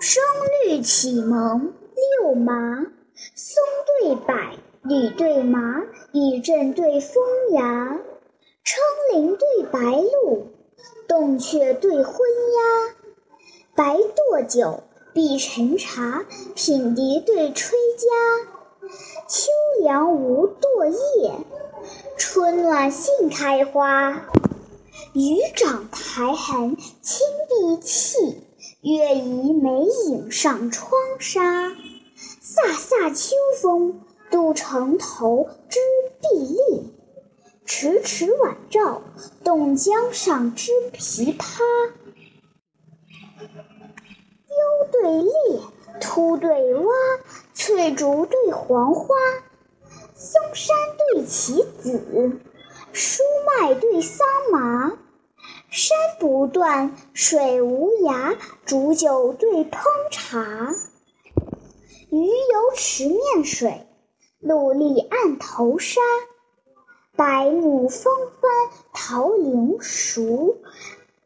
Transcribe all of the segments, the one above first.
声律启蒙六麻，松对柏，吕对麻，雨阵对风崖，称麟对白鹿，洞雀对昏鸦，白堕酒，碧沉茶，品笛对吹笳。秋凉无堕叶，春暖杏开花。雨涨苔痕侵碧砌，月移梅影上窗纱。飒飒秋风渡城头之壁立，迟迟晚照动江上之琵琶。优对劣，凸对洼。翠竹对黄花，松山对棋子，疏麦对桑麻。山不断，水无涯，煮酒对烹茶。鱼游池面水，陆立岸头沙。白木风帆桃林熟，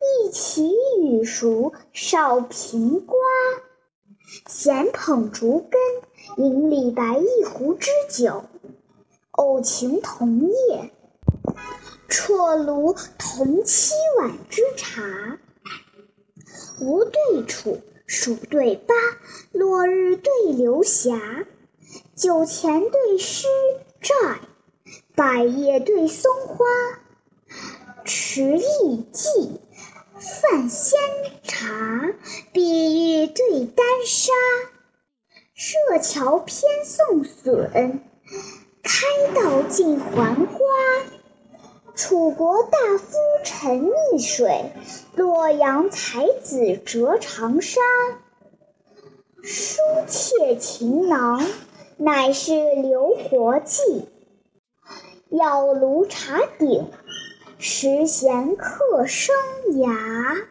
一齐雨熟少平瓜。闲捧竹根，饮李白一壶之酒；偶晴同夜，啜炉同七碗之茶。吴对楚，蜀对巴，落日对流霞。酒钱对诗债，百叶对松花。持意记，泛仙茶。碧玉对丹砂，设桥偏送笋，开道尽还花。楚国大夫沉溺水，洛阳才子折长沙。书妾情囊，乃是留活计。药炉茶鼎，时闲客生涯。